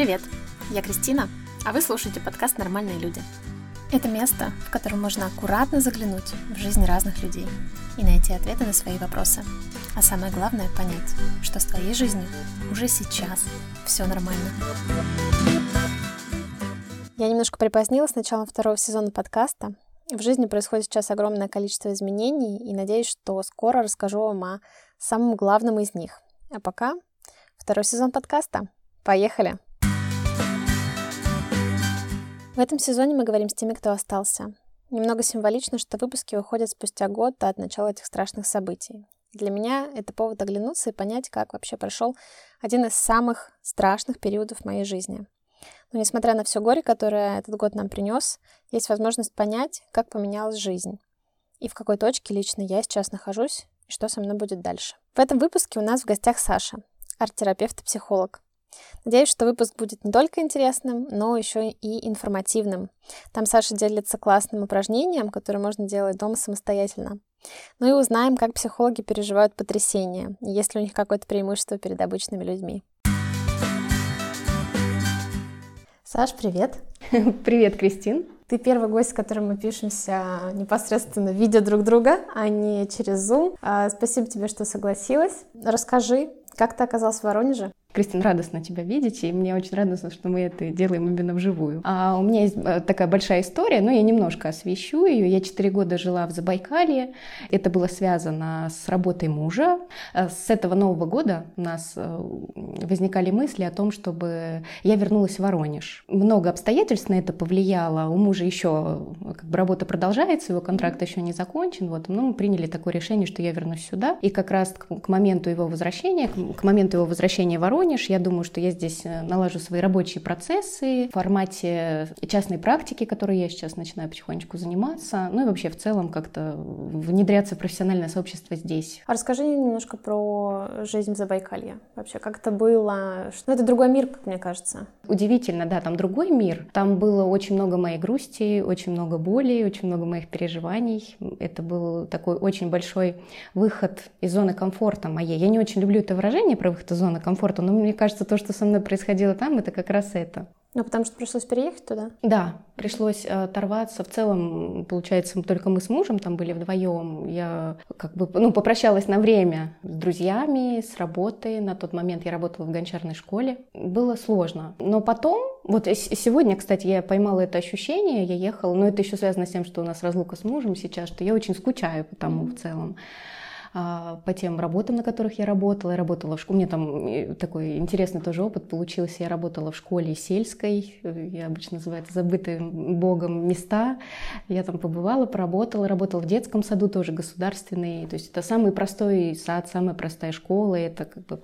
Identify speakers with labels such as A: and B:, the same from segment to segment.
A: Привет, я Кристина, а вы слушаете подкаст «Нормальные люди». Это место, в котором можно аккуратно заглянуть в жизнь разных людей и найти ответы на свои вопросы. А самое главное — понять, что с твоей жизнью уже сейчас все нормально. Я немножко припозднилась с началом второго сезона подкаста. В жизни происходит сейчас огромное количество изменений, и надеюсь, что скоро расскажу вам о самом главном из них. А пока второй сезон подкаста. Поехали! В этом сезоне мы говорим с теми, кто остался. Немного символично, что выпуски выходят спустя год от начала этих страшных событий. Для меня это повод оглянуться и понять, как вообще прошел один из самых страшных периодов моей жизни. Но несмотря на все горе, которое этот год нам принес, есть возможность понять, как поменялась жизнь и в какой точке лично я сейчас нахожусь и что со мной будет дальше. В этом выпуске у нас в гостях Саша, арт-терапевт и психолог. Надеюсь, что выпуск будет не только интересным, но еще и информативным. Там Саша делится классным упражнением, которое можно делать дома самостоятельно. Ну и узнаем, как психологи переживают потрясения, есть ли у них какое-то преимущество перед обычными людьми. Саш, привет!
B: Привет, Кристин!
A: Ты первый гость, с которым мы пишемся непосредственно видя друг друга, а не через Zoom. А, спасибо тебе, что согласилась. Расскажи, как ты оказалась в Воронеже?
B: Кристин, радостно тебя видеть, и мне очень радостно, что мы это делаем именно вживую. А у меня есть э, такая большая история, но я немножко освещу ее. Я четыре года жила в Забайкалье. Это было связано с работой мужа. Э, с этого Нового года у нас э, возникали мысли о том, чтобы я вернулась в Воронеж. Много обстоятельств на это повлияло. У мужа еще как бы работа продолжается, его контракт еще не закончен. Вот. Но мы приняли такое решение, что я вернусь сюда. И как раз к моменту его возвращения, к моменту его возвращения в Воронеж, Воронеж. Я думаю, что я здесь э, налажу свои рабочие процессы в формате частной практики, которой я сейчас начинаю потихонечку заниматься. Ну и вообще в целом как-то внедряться в профессиональное сообщество здесь.
A: А расскажи немножко про жизнь в Забайкалье. Вообще, как это было? Ну, это другой мир, как мне кажется.
B: Удивительно, да, там другой мир. Там было очень много моей грусти, очень много боли, очень много моих переживаний. Это был такой очень большой выход из зоны комфорта моей. Я не очень люблю это выражение про выход из зоны комфорта, но мне кажется, то, что со мной происходило там, это как раз это.
A: Ну, потому что пришлось переехать туда?
B: Да, пришлось э, оторваться. В целом, получается, только мы с мужем там были вдвоем. Я как бы, ну, попрощалась на время с друзьями, с работой. На тот момент я работала в гончарной школе. Было сложно. Но потом, вот сегодня, кстати, я поймала это ощущение, я ехала, но это еще связано с тем, что у нас разлука с мужем сейчас, что я очень скучаю по тому mm-hmm. в целом. А, по тем работам, на которых я работала. Я работала в школе, у меня там такой интересный тоже опыт получился. Я работала в школе сельской, я обычно называю это забытые богом места. Я там побывала, поработала, работала в детском саду тоже государственный. То есть это самый простой сад, самая простая школа, это как бы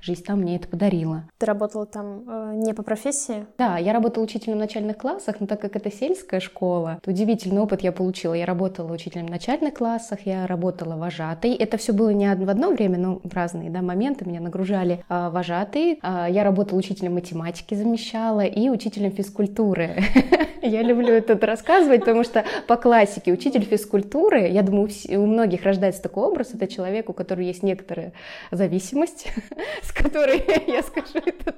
B: жизнь там мне это подарила.
A: Ты работала там э, не по профессии?
B: Да, я работала учителем в начальных классах, но так как это сельская школа, то удивительный опыт я получила. Я работала учителем в начальных классах, я работала вожатой. Это все было не в одно время, но в разные да, моменты. Меня нагружали э, вожатые. Э, я работала учителем математики, замещала, и учителем физкультуры. Я люблю это рассказывать, потому что по классике учитель физкультуры, я думаю, у многих рождается такой образ, это человек, у которого есть некоторая зависимость, с которой, я скажу это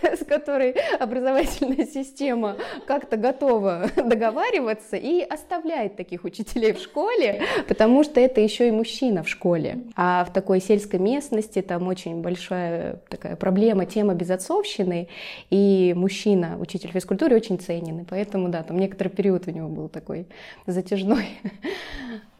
B: так, с которой образовательная система как-то готова договариваться и оставляет таких учителей в школе, потому что это еще и мужчина в школе. А в такой сельской местности там очень большая такая проблема, тема безотцовщины, и мужчина, учитель физкультуры, очень ценен. И поэтому, да, там некоторый период у него был такой затяжной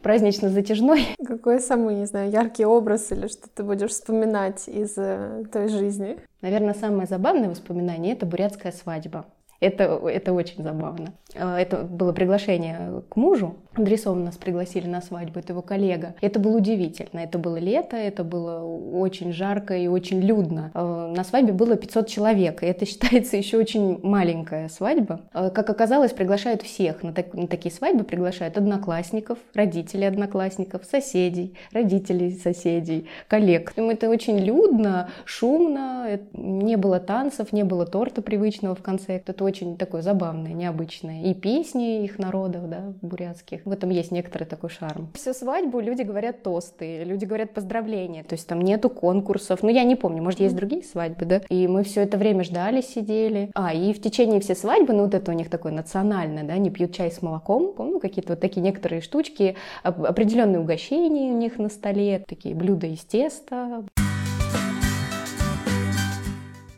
B: празднично-затяжной.
A: Какой самый, не знаю, яркий образ или что ты будешь вспоминать из э, той жизни?
B: Наверное, самое забавное воспоминание — это бурятская свадьба. Это, это очень забавно. А, это было приглашение к мужу. Адресовано нас пригласили на свадьбу, это его коллега. Это было удивительно. Это было лето, это было очень жарко и очень людно. А, на свадьбе было 500 человек, и это считается еще очень маленькая свадьба. А, как оказалось, приглашают всех. На, так, на такие свадьбы приглашают одноклассников, родителей одноклассников, соседей, родителей соседей, коллег. Это очень людно, шумно, не было танцев, не было торта привычного в конце. Это очень такое забавное, необычное. И песни их народов, да, бурятских. В этом есть некоторый такой шарм. Всю свадьбу люди говорят тосты, люди говорят поздравления. То есть там нету конкурсов. Ну, я не помню, может, есть другие свадьбы, да? И мы все это время ждали, сидели. А, и в течение всей свадьбы, ну, вот это у них такое национальное, да, они пьют чай с молоком. Помню, какие-то вот такие некоторые штучки, определенные угощения у них на столе, такие блюда из теста.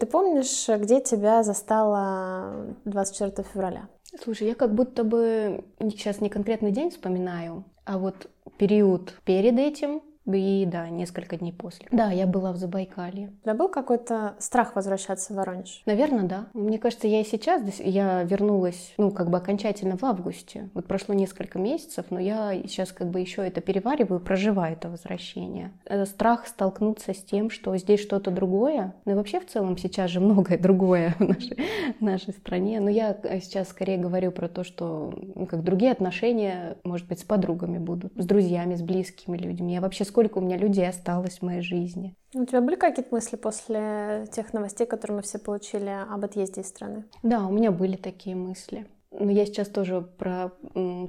A: Ты помнишь, где тебя застала 24 февраля?
B: Слушай, я как будто бы сейчас не конкретный день вспоминаю, а вот период перед этим, и да, несколько дней после. Да, я была в Забайкалье.
A: У тебя был какой-то страх возвращаться в Воронеж?
B: Наверное, да. Мне кажется, я и сейчас, я вернулась, ну, как бы окончательно в августе. Вот прошло несколько месяцев, но я сейчас как бы еще это перевариваю, проживаю это возвращение. Это страх столкнуться с тем, что здесь что-то другое. Ну и вообще в целом сейчас же многое другое в нашей, в нашей стране. Но я сейчас скорее говорю про то, что ну, как другие отношения, может быть, с подругами будут, с друзьями, с близкими людьми. Я вообще сколько у меня людей осталось в моей жизни.
A: У тебя были какие-то мысли после тех новостей, которые мы все получили об отъезде из страны?
B: Да, у меня были такие мысли. Но я сейчас тоже про,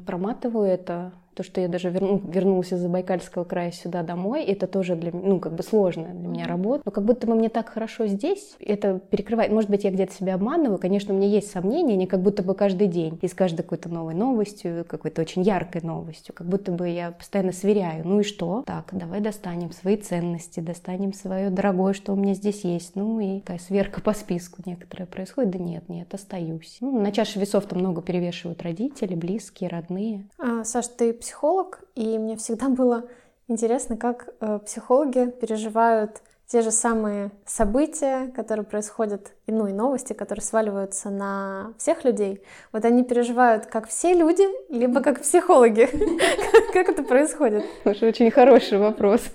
B: проматываю это, то, что я даже верну, вернулась из Забайкальского края сюда домой, это тоже для меня, ну, как бы сложная для меня работа. Но как будто бы мне так хорошо здесь, это перекрывает. Может быть, я где-то себя обманываю. Конечно, у меня есть сомнения, не как будто бы каждый день, и с каждой какой-то новой новостью, какой-то очень яркой новостью, как будто бы я постоянно сверяю. Ну и что? Так, давай достанем свои ценности, достанем свое дорогое, что у меня здесь есть. Ну и такая сверка по списку некоторая происходит. Да нет, нет, остаюсь. Ну, на чаше весов там много перевешивают родители, близкие, родные.
A: А, Саш, ты психолог, и мне всегда было интересно, как э, психологи переживают те же самые события, которые происходят, и, ну и новости, которые сваливаются на всех людей. Вот они переживают как все люди, либо как психологи. Как это происходит?
B: Очень хороший вопрос.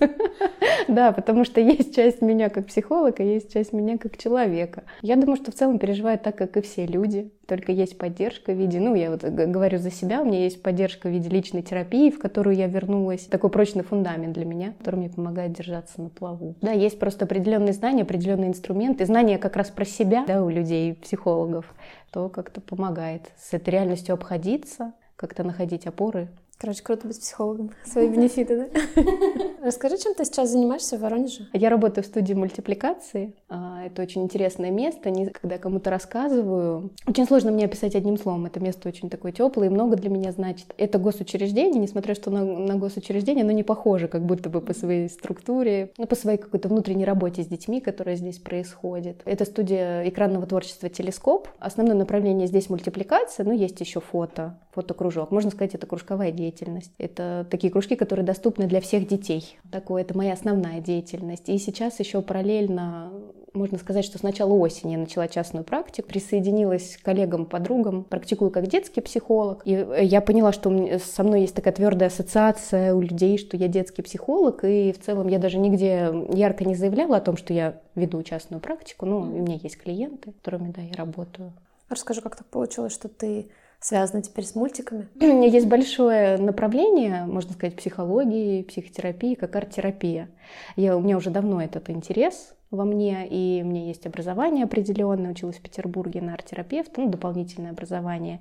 B: Да, потому что есть часть меня как психолога, есть часть меня как человека. Я думаю, что в целом переживают так, как и все люди только есть поддержка в виде, ну, я вот говорю за себя, у меня есть поддержка в виде личной терапии, в которую я вернулась. Такой прочный фундамент для меня, который мне помогает держаться на плаву. Да, есть просто определенные знания, определенные инструменты, знания как раз про себя, да, у людей, психологов, то как-то помогает с этой реальностью обходиться, как-то находить опоры
A: Короче, круто быть психологом. Свои бенефиты, да? Расскажи, чем ты сейчас занимаешься в Воронеже?
B: Я работаю в студии мультипликации. А, это очень интересное место. Когда я кому-то рассказываю, очень сложно мне описать одним словом. Это место очень такое теплое и много для меня значит. Это госучреждение, несмотря что на, на госучреждение, оно не похоже как будто бы по своей структуре, ну, по своей какой-то внутренней работе с детьми, которая здесь происходит. Это студия экранного творчества «Телескоп». Основное направление здесь мультипликация, но есть еще фото, фотокружок. Можно сказать, это кружковая деятельность. Это такие кружки, которые доступны для всех детей. Такое это моя основная деятельность. И сейчас еще параллельно можно сказать, что с начала осени я начала частную практику, присоединилась к коллегам, подругам, практикую как детский психолог. И я поняла, что со мной есть такая твердая ассоциация у людей, что я детский психолог, и в целом я даже нигде ярко не заявляла о том, что я веду частную практику. Ну, у меня есть клиенты, с которыми, да, я работаю.
A: Расскажи, как так получилось, что ты связано теперь с мультиками?
B: Есть большое направление, можно сказать, психологии, психотерапии, как арт-терапия. Я, у меня уже давно этот интерес во мне, и у меня есть образование определенное, училась в Петербурге на арт-терапевта, ну, дополнительное образование.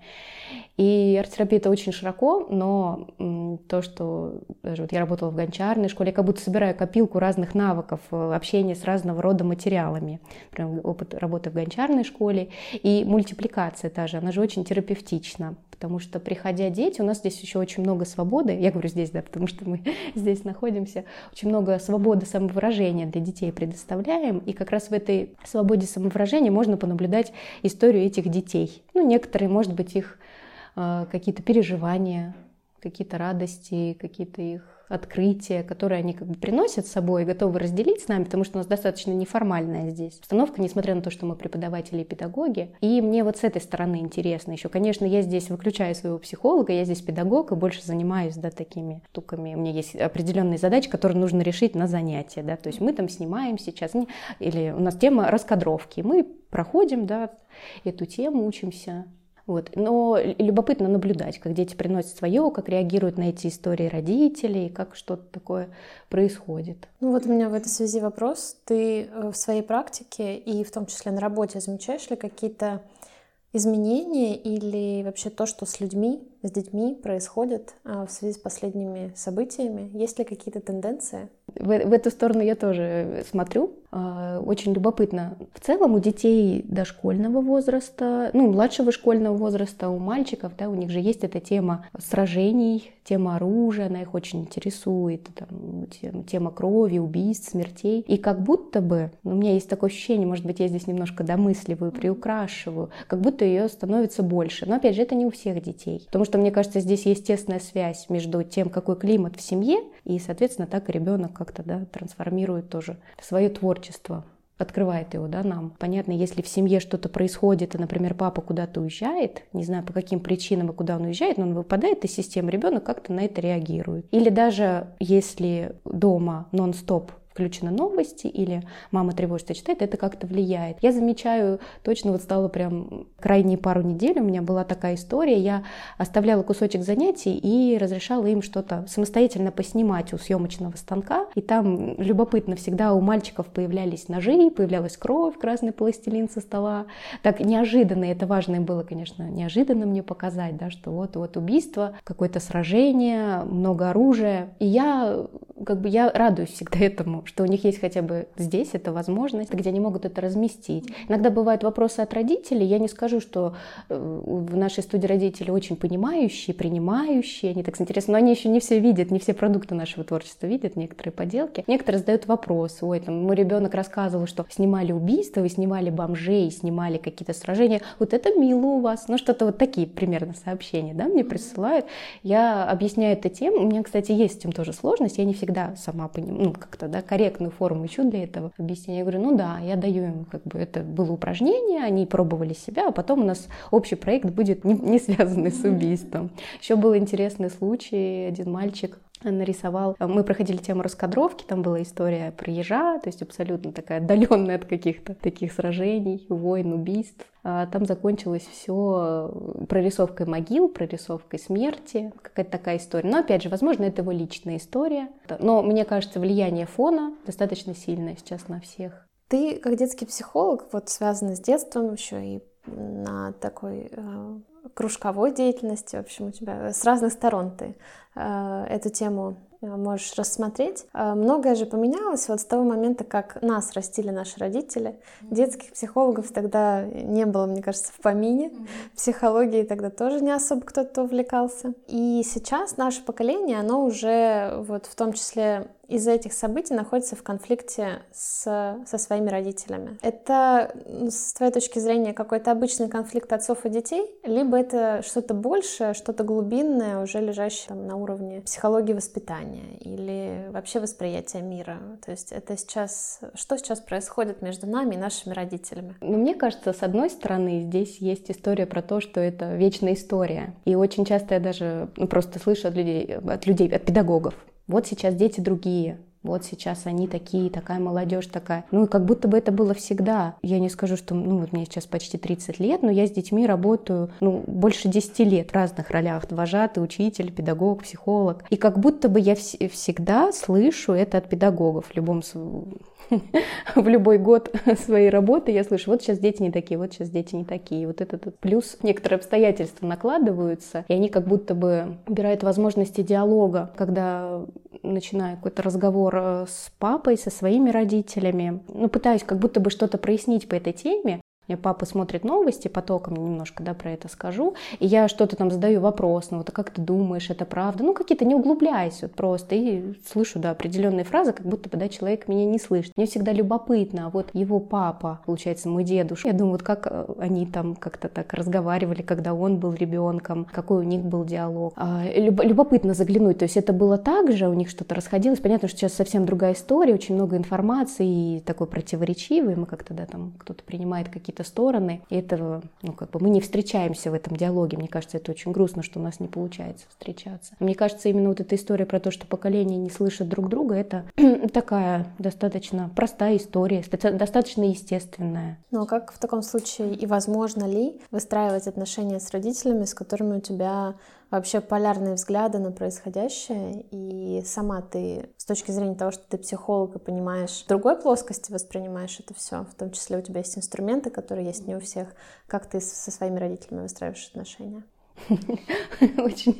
B: И арт-терапия это очень широко, но то, что даже вот я работала в гончарной школе, я как будто собираю копилку разных навыков э, общения с разного рода материалами. Прям опыт работы в гончарной школе. И мультипликация та же, она же очень терапевтична, потому что, приходя дети, у нас здесь еще очень много свободы, я говорю здесь, да, потому что мы здесь находимся, очень много свободы самовыражения для детей предоставляем, и как раз в этой свободе самовыражения можно понаблюдать историю этих детей. Ну, некоторые, может быть, их э, какие-то переживания, какие-то радости, какие-то их открытия, которые они как бы приносят с собой и готовы разделить с нами, потому что у нас достаточно неформальная здесь обстановка, несмотря на то, что мы преподаватели и педагоги. И мне вот с этой стороны интересно еще. Конечно, я здесь выключаю своего психолога, я здесь педагог и больше занимаюсь да, такими штуками. У меня есть определенные задачи, которые нужно решить на занятия. Да? То есть мы там снимаем сейчас, или у нас тема раскадровки. Мы проходим да, эту тему, учимся вот. Но любопытно наблюдать, как дети приносят свое, как реагируют на эти истории родителей, как что-то такое происходит.
A: Ну вот у меня в этой связи вопрос. Ты э, в своей практике и в том числе на работе замечаешь ли какие-то изменения или вообще то, что с людьми, с детьми происходит а, в связи с последними событиями? Есть ли какие-то тенденции?
B: В, в эту сторону я тоже смотрю. А, очень любопытно. В целом у детей дошкольного возраста, ну, младшего школьного возраста, у мальчиков, да, у них же есть эта тема сражений, тема оружия, она их очень интересует, там, тема крови, убийств, смертей. И как будто бы, ну, у меня есть такое ощущение, может быть, я здесь немножко домысливаю, приукрашиваю, как будто ее становится больше. Но, опять же, это не у всех детей. Потому что, мне кажется, здесь есть тесная связь между тем, какой климат в семье, и, соответственно, так и ребенок как-то да, трансформирует тоже свое творчество открывает его, да, нам. Понятно, если в семье что-то происходит, и, например, папа куда-то уезжает, не знаю по каким причинам и куда он уезжает, но он выпадает из системы, ребенок как-то на это реагирует. Или даже если дома нон-стоп включены новости или мама тревожится, читает, это как-то влияет. Я замечаю, точно вот стало прям крайние пару недель у меня была такая история, я оставляла кусочек занятий и разрешала им что-то самостоятельно поснимать у съемочного станка, и там любопытно всегда у мальчиков появлялись ножи, появлялась кровь, красный пластилин со стола. Так неожиданно, это важно было, конечно, неожиданно мне показать, да, что вот, вот убийство, какое-то сражение, много оружия. И я как бы я радуюсь всегда этому, что у них есть хотя бы здесь эта возможность, где они могут это разместить. Иногда бывают вопросы от родителей. Я не скажу, что э, в нашей студии родители очень понимающие, принимающие, они так интересно, но они еще не все видят, не все продукты нашего творчества видят, некоторые поделки. Некоторые задают вопросы. Ой, там мой ребенок рассказывал, что снимали убийства, вы снимали бомжей, снимали какие-то сражения. Вот это мило у вас. Ну, что-то вот такие примерно сообщения, да, мне присылают. Я объясняю это тем. У меня, кстати, есть с этим тоже сложность. Я не всегда сама понимаю, ну, как-то, да, корректную форму ищу для этого объяснения. Я говорю, ну да, я даю им, как бы, это было упражнение, они пробовали себя, а потом у нас общий проект будет не, не связанный с убийством. Еще был интересный случай, один мальчик нарисовал. Мы проходили тему раскадровки, там была история про ежа, то есть абсолютно такая отдаленная от каких-то таких сражений, войн, убийств. А там закончилось все прорисовкой могил, прорисовкой смерти, какая-то такая история. Но опять же, возможно, это его личная история. Но мне кажется, влияние фона достаточно сильное сейчас на всех.
A: Ты как детский психолог, вот связанный с детством еще и на такой э, кружковой деятельности, в общем, у тебя с разных сторон ты эту тему э, можешь рассмотреть. Э, многое же поменялось вот с того момента, как нас растили наши родители. Детских психологов тогда не было, мне кажется, в помине. Психологией тогда тоже не особо кто-то увлекался. И сейчас наше поколение, оно уже вот в том числе из-за этих событий находится в конфликте с, со своими родителями. Это, с твоей точки зрения, какой-то обычный конфликт отцов и детей, либо это что-то большее, что-то глубинное, уже лежащее там, на уровне психологии воспитания или вообще восприятия мира. То есть это сейчас, что сейчас происходит между нами и нашими родителями?
B: Ну, мне кажется, с одной стороны, здесь есть история про то, что это вечная история. И очень часто я даже ну, просто слышу от людей, от людей, от педагогов, вот сейчас дети другие, вот сейчас они такие, такая молодежь такая. Ну, и как будто бы это было всегда. Я не скажу, что, ну, вот мне сейчас почти 30 лет, но я с детьми работаю, ну, больше 10 лет в разных ролях. Вожатый, учитель, педагог, психолог. И как будто бы я вс- всегда слышу это от педагогов в любом в любой год своей работы я слышу, вот сейчас дети не такие, вот сейчас дети не такие. Вот этот плюс некоторые обстоятельства накладываются, и они как будто бы убирают возможности диалога, когда начинаю какой-то разговор э, с папой, со своими родителями, ну, пытаюсь как будто бы что-то прояснить по этой теме, мне папа смотрит новости, потоком немножко да, про это скажу, и я что-то там задаю вопрос, ну вот как ты думаешь, это правда? Ну какие-то не углубляясь вот просто, и слышу, да, определенные фразы, как будто бы, да, человек меня не слышит. Мне всегда любопытно, а вот его папа, получается, мой дедушка, я думаю, вот как э, они там как-то так разговаривали, когда он был ребенком, какой у них был диалог. А, любопытно заглянуть, то есть это было так же, у них что-то расходилось. Понятно, что сейчас совсем другая история, очень много информации и такой противоречивый, мы как-то, да, там кто-то принимает какие-то какие-то стороны. И этого, ну, как бы мы не встречаемся в этом диалоге. Мне кажется, это очень грустно, что у нас не получается встречаться. Мне кажется, именно вот эта история про то, что поколения не слышат друг друга, это такая достаточно простая история, достаточно естественная.
A: Ну а как в таком случае и возможно ли выстраивать отношения с родителями, с которыми у тебя вообще полярные взгляды на происходящее, и сама ты с точки зрения того, что ты психолог и понимаешь, в другой плоскости воспринимаешь это все, в том числе у тебя есть инструменты, которые есть не у всех. Как ты со своими родителями выстраиваешь отношения?
B: Очень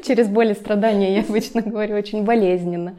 B: через боль и страдания, я обычно говорю, очень болезненно.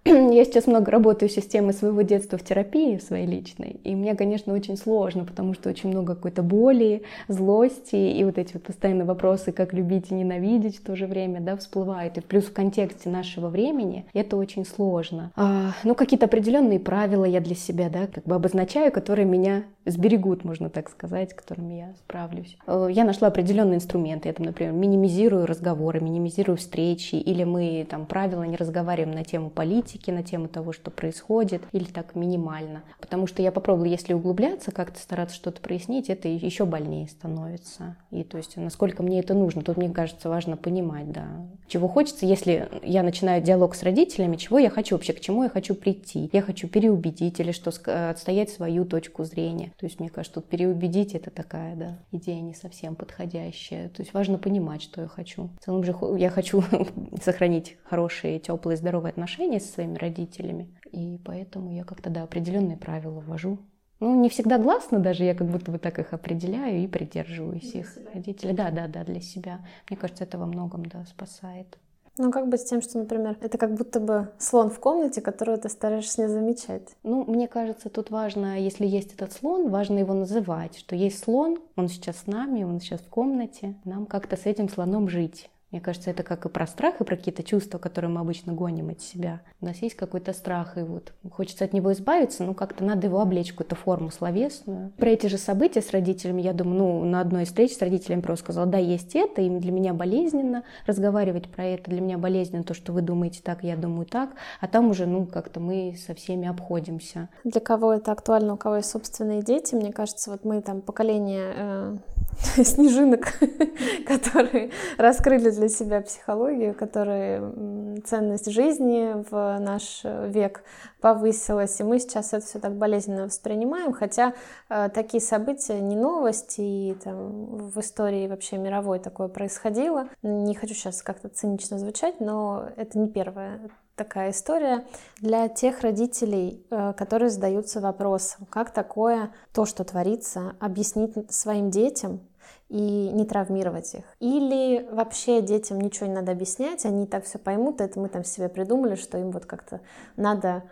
B: Я сейчас много работаю с системой своего детства в терапии своей личной, и мне, конечно, очень сложно, потому что очень много какой-то боли, злости, и вот эти вот постоянные вопросы, как любить и ненавидеть в то же время, да, всплывают. И плюс в контексте нашего времени это очень сложно. А, ну, какие-то определенные правила я для себя, да, как бы обозначаю, которые меня сберегут, можно так сказать, которыми я справлюсь. Э, я нашла определенные инструменты. Я там, например, минимизирую разговоры, минимизирую встречи, или мы там правила не разговариваем на тему политики, на тему того, что происходит, или так минимально. Потому что я попробую, если углубляться, как-то стараться что-то прояснить, это еще больнее становится. И то есть, насколько мне это нужно, тут, мне кажется, важно понимать, да, чего хочется, если я начинаю диалог с родителями, чего я хочу вообще, к чему я хочу прийти. Я хочу переубедить или что, отстоять свою точку зрения. То есть, мне кажется, тут переубедить это такая, да, идея не совсем подходящая. То есть важно понимать, что я хочу. В целом же я хочу сохранить хорошие, теплые, здоровые отношения со своими родителями. И поэтому я как-то, да, определенные правила ввожу. Ну, не всегда гласно даже, я как будто бы так их определяю и придерживаюсь для их родителей. Да, да, да, для себя. Мне кажется, это во многом, да, спасает.
A: Ну, как быть с тем, что, например, это как будто бы слон в комнате, которого ты стараешься не замечать?
B: Ну, мне кажется, тут важно, если есть этот слон, важно его называть, что есть слон, он сейчас с нами, он сейчас в комнате, нам как-то с этим слоном жить. Мне кажется, это как и про страх, и про какие-то чувства, которые мы обычно гоним от себя. У нас есть какой-то страх, и вот хочется от него избавиться, но как-то надо его облечь какую-то форму словесную. Про эти же события с родителями, я думаю, ну, на одной из встреч с родителями просто сказала, да, есть это, и для меня болезненно разговаривать про это, для меня болезненно то, что вы думаете так, я думаю так, а там уже, ну, как-то мы со всеми обходимся.
A: Для кого это актуально, у кого есть собственные дети, мне кажется, вот мы там поколение э, снежинок, которые раскрыли для себя психологию, которые ценность жизни в наш век повысилась, и мы сейчас это все так болезненно воспринимаем, хотя э, такие события не новости, и там в истории вообще мировой такое происходило. Не хочу сейчас как-то цинично звучать, но это не первая такая история для тех родителей, э, которые задаются вопросом, как такое то, что творится, объяснить своим детям, и не травмировать их. Или вообще детям ничего не надо объяснять, они так все поймут, это мы там себе придумали, что им вот как-то надо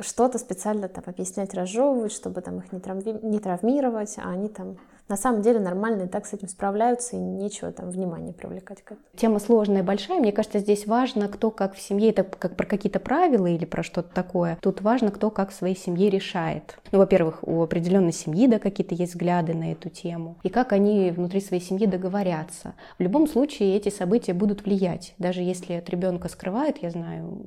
A: что-то специально там объяснять, разжевывать, чтобы там их не, травми- не травмировать, а они там на самом деле нормально и так с этим справляются, и нечего там внимание привлекать к этому.
B: Тема сложная, большая. Мне кажется, здесь важно, кто как в семье, это как про какие-то правила или про что-то такое. Тут важно, кто как в своей семье решает. Ну, во-первых, у определенной семьи, да, какие-то есть взгляды на эту тему, и как они внутри своей семьи договорятся. В любом случае эти события будут влиять. Даже если от ребенка скрывают, я знаю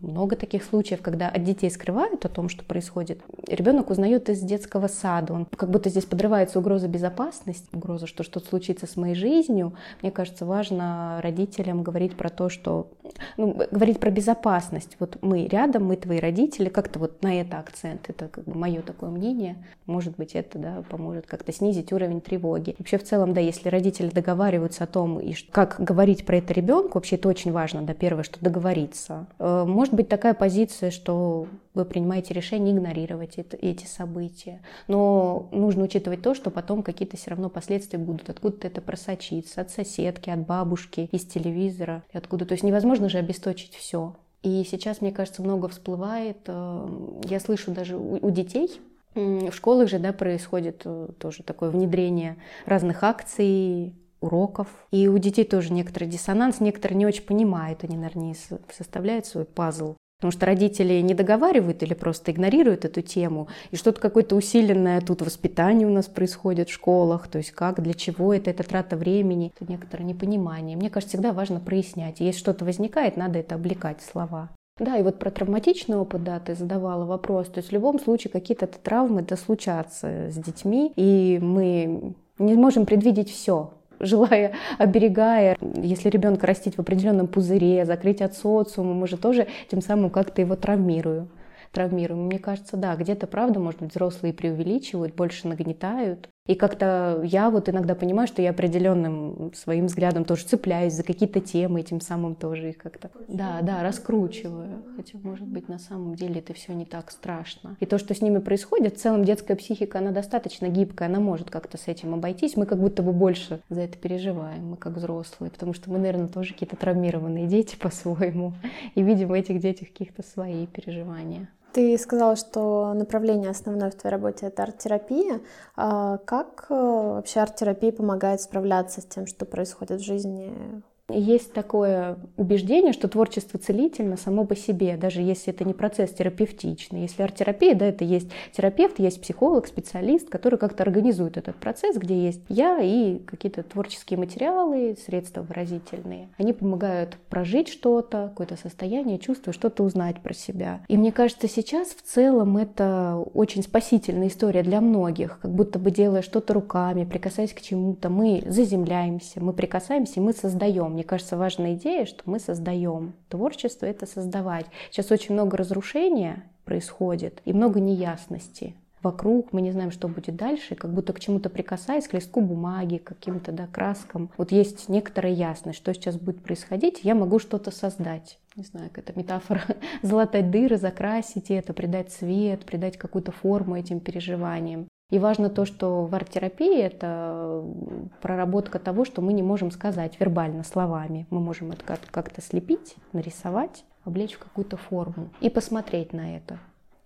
B: много таких случаев, когда от детей скрывают о том, что происходит. Ребенок узнает из детского сада, он как будто здесь подрывается угроза угроза безопасности, угроза, что что-то случится с моей жизнью, мне кажется, важно родителям говорить про то, что, ну, говорить про безопасность. Вот мы рядом, мы твои родители, как-то вот на это акцент, это как бы мое такое мнение. Может быть, это, да, поможет как-то снизить уровень тревоги. вообще, в целом, да, если родители договариваются о том, и как говорить про это ребенку, вообще это очень важно, да, первое, что договориться. Э, может быть такая позиция, что вы принимаете решение игнорировать это, эти события. Но нужно учитывать то, что потом какие-то все равно последствия будут. Откуда-то это просочится, от соседки, от бабушки, из телевизора, откуда. То есть невозможно же обесточить все. И сейчас, мне кажется, много всплывает. Э, я слышу даже у детей, в школах же да, происходит э, тоже такое внедрение разных акций, уроков. И у детей тоже некоторый диссонанс, некоторые не очень понимают, они, наверное, не составляют свой пазл Потому что родители не договаривают или просто игнорируют эту тему, и что-то какое-то усиленное тут воспитание у нас происходит в школах, то есть как, для чего это, это трата времени, это некоторое непонимание. Мне кажется, всегда важно прояснять. Если что-то возникает, надо это облекать слова. Да, и вот про травматичный опыт, да, ты задавала вопрос. То есть в любом случае какие-то травмы да случатся с детьми, и мы не можем предвидеть все желая, оберегая. Если ребенка растить в определенном пузыре, закрыть от социума, мы же тоже тем самым как-то его травмируем травмируем. Мне кажется, да, где-то, правда, может быть, взрослые преувеличивают, больше нагнетают. И как-то я вот иногда понимаю, что я определенным своим взглядом тоже цепляюсь за какие-то темы, этим самым тоже их как-то, да, да, раскручиваю. Хотя, может быть, на самом деле это все не так страшно. И то, что с ними происходит, в целом детская психика, она достаточно гибкая, она может как-то с этим обойтись. Мы как будто бы больше за это переживаем, мы как взрослые, потому что мы, наверное, тоже какие-то травмированные дети по-своему. И видим в этих детях каких-то свои переживания.
A: Ты сказала, что направление основное в твоей работе — это арт-терапия. А как э, вообще арт-терапия помогает справляться с тем, что происходит в жизни
B: есть такое убеждение, что творчество целительно само по себе, даже если это не процесс терапевтичный. Если арт-терапия, да, это есть терапевт, есть психолог, специалист, который как-то организует этот процесс, где есть я и какие-то творческие материалы, средства выразительные. Они помогают прожить что-то, какое-то состояние, чувство, что-то узнать про себя. И мне кажется, сейчас в целом это очень спасительная история для многих, как будто бы делая что-то руками, прикасаясь к чему-то, мы заземляемся, мы прикасаемся, мы создаем мне кажется, важная идея, что мы создаем. Творчество — это создавать. Сейчас очень много разрушения происходит и много неясности вокруг, мы не знаем, что будет дальше, как будто к чему-то прикасаясь, к листку бумаги, к каким-то да, краскам. Вот есть некоторая ясность, что сейчас будет происходить, я могу что-то создать. Не знаю, какая-то метафора. Залатать дыры, закрасить это, придать цвет, придать какую-то форму этим переживаниям. И важно то, что в арт-терапии это проработка того, что мы не можем сказать вербально, словами. Мы можем это как-то слепить, нарисовать, облечь в какую-то форму и посмотреть на это,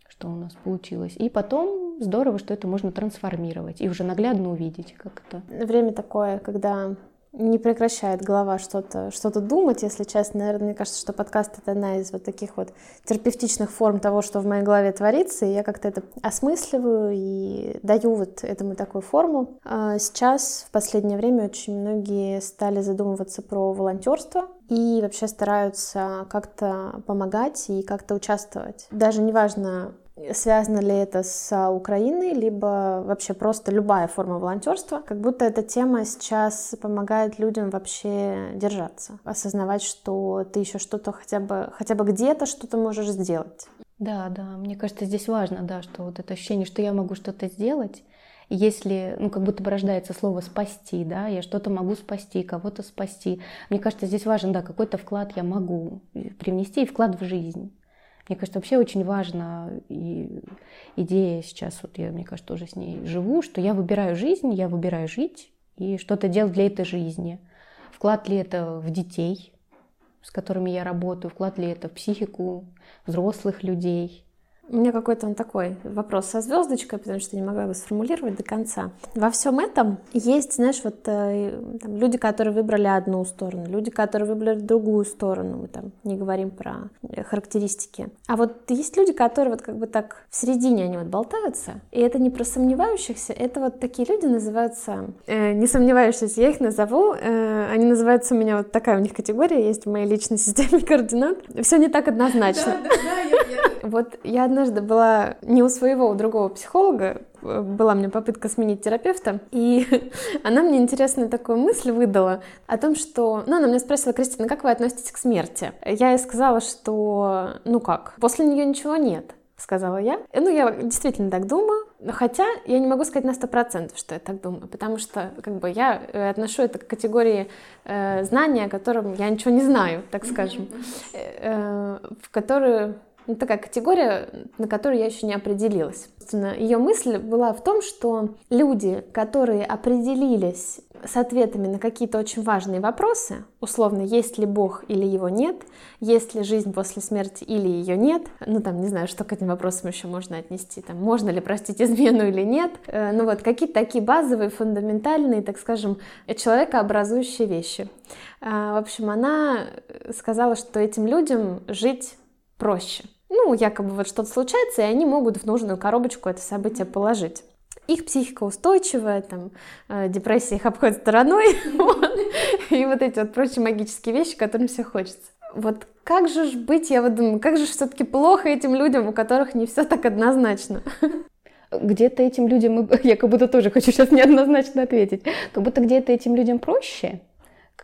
B: что у нас получилось. И потом здорово, что это можно трансформировать и уже наглядно увидеть, как это.
A: Время такое, когда не прекращает голова что-то что думать, если честно. Наверное, мне кажется, что подкаст — это одна из вот таких вот терапевтичных форм того, что в моей голове творится, и я как-то это осмысливаю и даю вот этому такую форму. А сейчас, в последнее время, очень многие стали задумываться про волонтерство, и вообще стараются как-то помогать и как-то участвовать. Даже неважно, Связано ли это с Украиной, либо вообще просто любая форма волонтерства, как будто эта тема сейчас помогает людям вообще держаться, осознавать, что ты еще что-то хотя бы, хотя бы где-то что-то можешь сделать.
B: Да, да, мне кажется, здесь важно, да, что вот это ощущение, что я могу что-то сделать, если, ну, как будто бы рождается слово «спасти», да, я что-то могу спасти, кого-то спасти. Мне кажется, здесь важен, да, какой-то вклад я могу привнести и вклад в жизнь. Мне кажется, вообще очень важна и идея сейчас, вот я, мне кажется, тоже с ней живу, что я выбираю жизнь, я выбираю жить и что-то делать для этой жизни. Вклад ли это в детей, с которыми я работаю, вклад ли это в психику взрослых людей,
A: у меня какой-то он такой вопрос со звездочкой, потому что не могла его сформулировать до конца. Во всем этом есть, знаешь, вот э, там, люди, которые выбрали одну сторону, люди, которые выбрали другую сторону. Мы там не говорим про э, характеристики. А вот есть люди, которые вот как бы так в середине они вот болтаются, и это не про сомневающихся, это вот такие люди называются э, не сомневающиеся, я их назову. Э, они называются у меня вот такая у них категория есть в моей личной системе координат. Все не так однозначно. Да, да, да, Вот я однажды была не у своего, у другого психолога, была мне попытка сменить терапевта, и она мне интересную такую мысль выдала о том, что... Ну, она меня спросила, Кристина, как вы относитесь к смерти? Я ей сказала, что, ну как, после нее ничего нет сказала я. Ну, я действительно так думаю, хотя я не могу сказать на сто процентов, что я так думаю, потому что как бы я э, отношу это к категории э, знания, о котором я ничего не знаю, так скажем, э, э, в которую ну, такая категория, на которую я еще не определилась. Ее мысль была в том, что люди, которые определились с ответами на какие-то очень важные вопросы, условно, есть ли Бог или его нет, есть ли жизнь после смерти или ее нет, ну там, не знаю, что к этим вопросам еще можно отнести, там, можно ли простить измену или нет, э, ну вот, какие-то такие базовые, фундаментальные, так скажем, человекообразующие вещи. Э, в общем, она сказала, что этим людям жить проще. Ну, якобы вот что-то случается, и они могут в нужную коробочку это событие положить. Их психика устойчивая, там, э, депрессия их обходит стороной, и вот эти вот прочие магические вещи, которым все хочется. Вот как же ж быть, я вот думаю, как же все-таки плохо этим людям, у которых не все так однозначно.
B: Где-то этим людям, я как будто тоже хочу сейчас неоднозначно ответить, как будто где-то этим людям проще,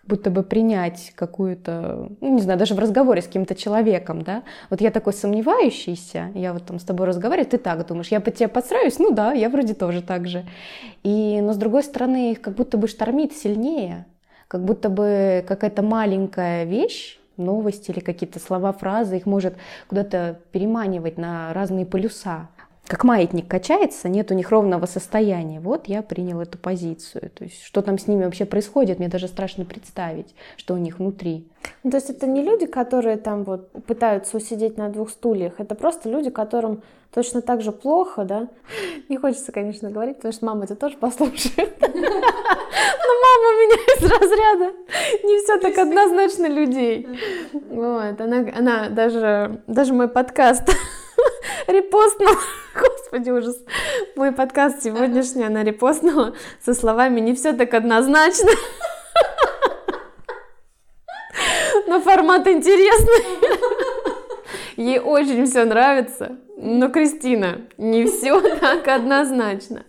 B: будто бы принять какую-то, ну, не знаю, даже в разговоре с каким-то человеком, да, вот я такой сомневающийся, я вот там с тобой разговариваю, ты так думаешь, я по тебе подстраиваюсь, ну да, я вроде тоже так же. И, но с другой стороны, их как будто бы штормит сильнее, как будто бы какая-то маленькая вещь, новости или какие-то слова, фразы, их может куда-то переманивать на разные полюса как маятник качается, нет у них ровного состояния. Вот я принял эту позицию. То есть что там с ними вообще происходит, мне даже страшно представить, что у них внутри.
A: Ну, то есть это не люди, которые там вот пытаются усидеть на двух стульях, это просто люди, которым точно так же плохо, да? Не хочется, конечно, говорить, потому что мама это тоже послушает. Но мама у меня из разряда не все так однозначно людей. Вот, она, она даже, даже мой подкаст репостнула. Господи, ужас. Мой подкаст сегодняшний она репостнула со словами «Не все так однозначно». Но формат интересный. Ей очень все нравится. Но, Кристина, не все так однозначно.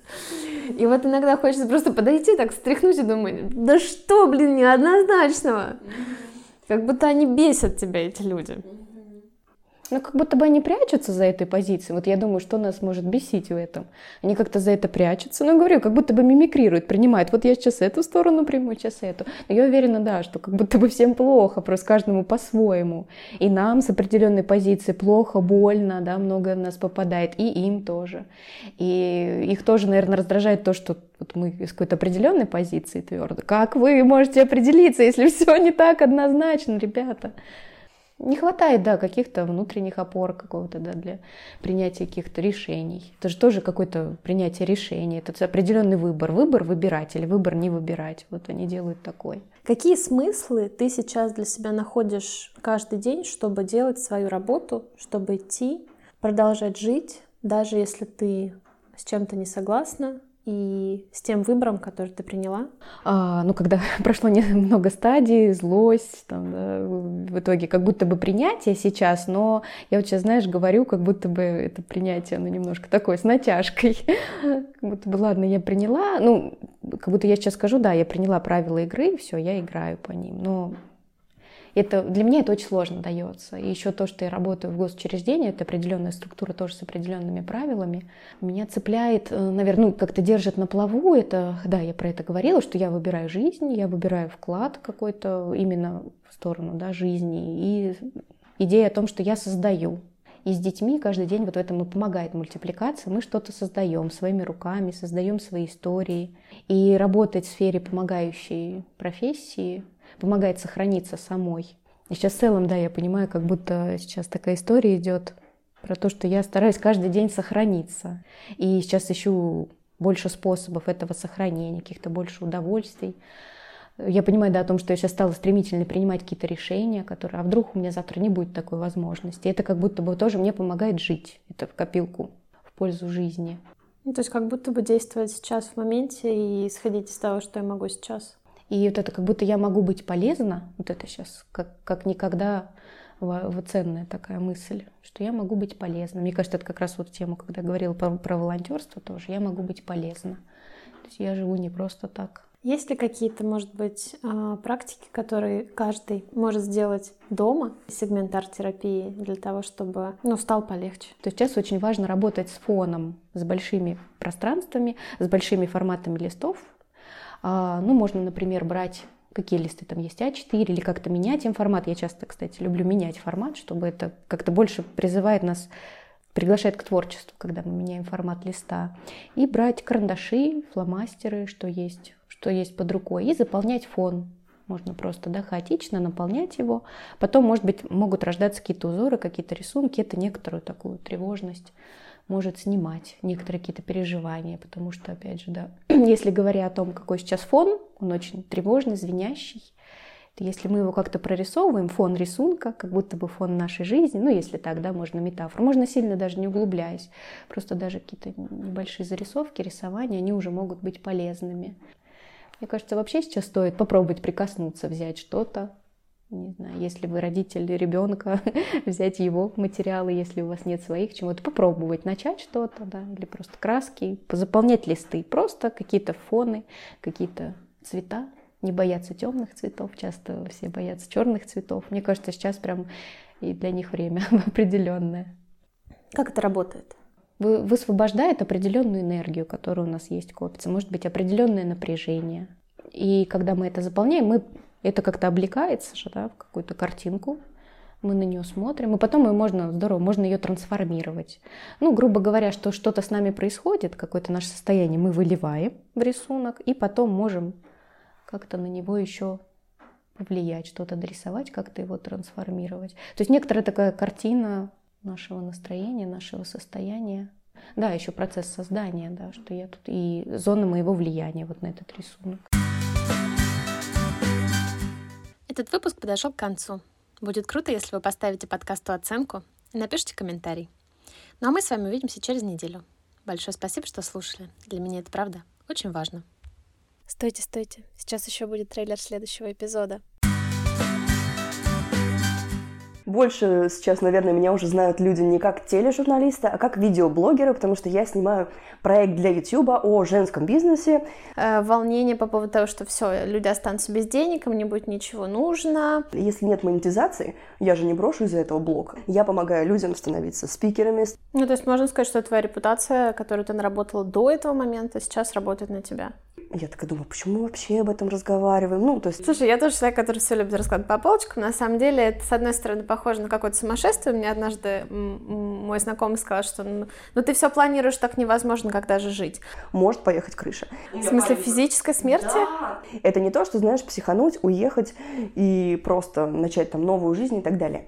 A: И вот иногда хочется просто подойти, так стряхнуть и думать, да что, блин, неоднозначного. Как будто они бесят тебя, эти люди.
B: Ну, как будто бы они прячутся за этой позицией. Вот я думаю, что нас может бесить в этом. Они как-то за это прячутся. Ну, говорю, как будто бы мимикрируют, принимают. Вот я сейчас эту сторону приму, сейчас эту. Но я уверена, да, что как будто бы всем плохо, просто каждому по-своему. И нам с определенной позиции плохо, больно, да, много нас попадает. И им тоже. И их тоже, наверное, раздражает то, что вот мы из какой-то определенной позиции твердо. Как вы можете определиться, если все не так однозначно, ребята? Не хватает, да, каких-то внутренних опор какого-то, да, для принятия каких-то решений. Это же тоже какое-то принятие решений. Это определенный выбор. Выбор выбирать или выбор не выбирать. Вот они делают такой.
A: Какие смыслы ты сейчас для себя находишь каждый день, чтобы делать свою работу, чтобы идти, продолжать жить, даже если ты с чем-то не согласна, и с тем выбором, который ты приняла?
B: А, ну, когда прошло много стадий, злость, там, да, в итоге как будто бы принятие сейчас, но я вот сейчас, знаешь, говорю, как будто бы это принятие, оно немножко такое, с натяжкой. Как будто бы, ладно, я приняла, ну, как будто я сейчас скажу, да, я приняла правила игры, все, я играю по ним, но это, для меня это очень сложно дается. И еще то, что я работаю в госучреждении, это определенная структура тоже с определенными правилами. Меня цепляет, э, наверное, ну, как-то держит на плаву. Это, да, я про это говорила, что я выбираю жизнь, я выбираю вклад какой-то именно в сторону да, жизни. И идея о том, что я создаю. И с детьми каждый день вот в этом и помогает мультипликация. Мы что-то создаем своими руками, создаем свои истории. И работать в сфере помогающей профессии помогает сохраниться самой. И сейчас в целом, да, я понимаю, как будто сейчас такая история идет про то, что я стараюсь каждый день сохраниться. И сейчас ищу больше способов этого сохранения, каких-то больше удовольствий. Я понимаю, да, о том, что я сейчас стала стремительно принимать какие-то решения, которые, а вдруг у меня завтра не будет такой возможности. И это как будто бы тоже мне помогает жить. Это в копилку, в пользу жизни.
A: Ну, то есть как будто бы действовать сейчас в моменте и исходить из того, что я могу сейчас.
B: И вот это как будто я могу быть полезна, вот это сейчас как, как никогда ценная такая мысль, что я могу быть полезна. Мне кажется, это как раз вот тема, когда я говорила про, про волонтерство тоже, я могу быть полезна. То есть я живу не просто так.
A: Есть ли какие-то, может быть, а, практики, которые каждый может сделать дома, сегмент арт-терапии, для того, чтобы ну, стал полегче?
B: То есть сейчас очень важно работать с фоном, с большими пространствами, с большими форматами листов, ну, можно, например, брать какие листы там есть, А4, или как-то менять им формат. Я часто, кстати, люблю менять формат, чтобы это как-то больше призывает нас, приглашает к творчеству, когда мы меняем формат листа. И брать карандаши, фломастеры, что есть, что есть под рукой, и заполнять фон. Можно просто да, хаотично наполнять его. Потом, может быть, могут рождаться какие-то узоры, какие-то рисунки. Это некоторую такую тревожность может снимать некоторые какие-то переживания, потому что, опять же, да, если говоря о том, какой сейчас фон, он очень тревожный, звенящий, то если мы его как-то прорисовываем, фон рисунка, как будто бы фон нашей жизни, ну, если так, да, можно метафору, можно сильно даже не углубляясь, просто даже какие-то небольшие зарисовки, рисования, они уже могут быть полезными. Мне кажется, вообще сейчас стоит попробовать прикоснуться, взять что-то, не знаю, если вы родитель ребенка, взять его материалы, если у вас нет своих, чему-то попробовать, начать что-то, да, или просто краски, заполнять листы, просто какие-то фоны, какие-то цвета, не бояться темных цветов. Часто все боятся черных цветов. Мне кажется, сейчас прям и для них время определенное.
A: Как это работает?
B: Вы, высвобождает определенную энергию, которая у нас есть, копится. Может быть, определенное напряжение. И когда мы это заполняем, мы, это как-то облекается же, да, в какую-то картинку, мы на нее смотрим, и потом ее можно, здорово, можно ее трансформировать. Ну, грубо говоря, что что-то с нами происходит, какое-то наше состояние, мы выливаем в рисунок, и потом можем как-то на него еще повлиять, что-то дорисовать, как-то его трансформировать. То есть некоторая такая картина нашего настроения, нашего состояния. Да, еще процесс создания, да, что я тут и зона моего влияния вот на этот рисунок.
A: Этот выпуск подошел к концу. Будет круто, если вы поставите подкасту оценку и напишите комментарий. Ну а мы с вами увидимся через неделю. Большое спасибо, что слушали. Для меня это правда очень важно. Стойте, стойте. Сейчас еще будет трейлер следующего эпизода.
C: Больше сейчас, наверное, меня уже знают люди не как тележурналиста, а как видеоблогера, потому что я снимаю проект для YouTube о женском бизнесе.
A: Э, волнение по поводу того, что все, люди останутся без денег, им не будет ничего нужно.
C: Если нет монетизации, я же не брошу из-за этого блога. Я помогаю людям становиться спикерами.
A: Ну, то есть можно сказать, что твоя репутация, которую ты наработала до этого момента, сейчас работает на тебя.
C: Я такая думаю, почему мы вообще об этом разговариваем? Ну, то есть...
A: Слушай, я тоже человек, который все любит раскладывать по полочкам. На самом деле, это, с одной стороны, похоже на какое-то сумасшествие. Мне однажды мой знакомый сказал, что ну, ну ты все планируешь, так невозможно, когда же жить.
C: Может поехать крыша.
A: В смысле физической смерти? Да.
C: Это не то, что, знаешь, психануть, уехать и просто начать там новую жизнь и так далее.